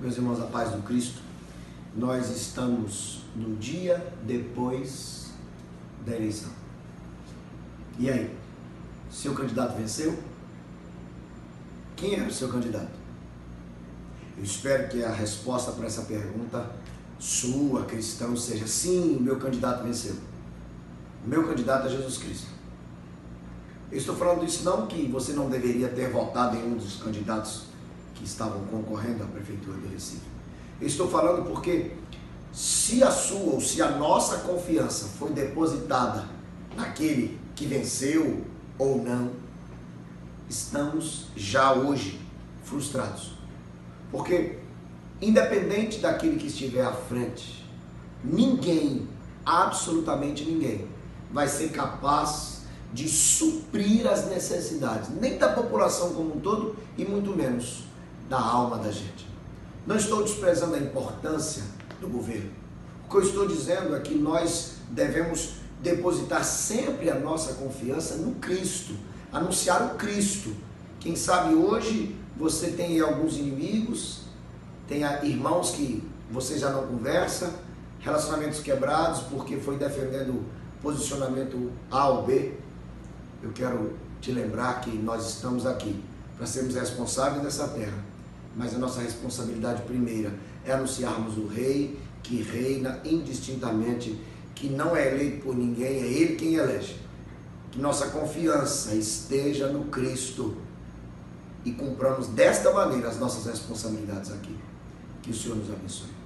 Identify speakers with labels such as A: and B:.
A: Meus irmãos, a paz do Cristo, nós estamos no dia depois da eleição. E aí? Seu candidato venceu? Quem era o seu candidato? Eu espero que a resposta para essa pergunta sua, cristão, seja sim, o meu candidato venceu. O meu candidato é Jesus Cristo. Eu estou falando isso não que você não deveria ter votado em um dos candidatos que estavam concorrendo à Prefeitura de Recife. Eu estou falando porque se a sua ou se a nossa confiança foi depositada naquele que venceu ou não, estamos já hoje frustrados. Porque, independente daquele que estiver à frente, ninguém, absolutamente ninguém, vai ser capaz de suprir as necessidades, nem da população como um todo e muito menos da alma da gente. Não estou desprezando a importância do governo. O que eu estou dizendo é que nós devemos depositar sempre a nossa confiança no Cristo, anunciar o Cristo. Quem sabe hoje você tem alguns inimigos, tem irmãos que você já não conversa, relacionamentos quebrados porque foi defendendo posicionamento A ou B. Eu quero te lembrar que nós estamos aqui para sermos responsáveis dessa terra mas a nossa responsabilidade primeira é anunciarmos o Rei que reina indistintamente, que não é eleito por ninguém, é Ele quem elege. Que nossa confiança esteja no Cristo e cumpramos desta maneira as nossas responsabilidades aqui. Que o Senhor nos abençoe.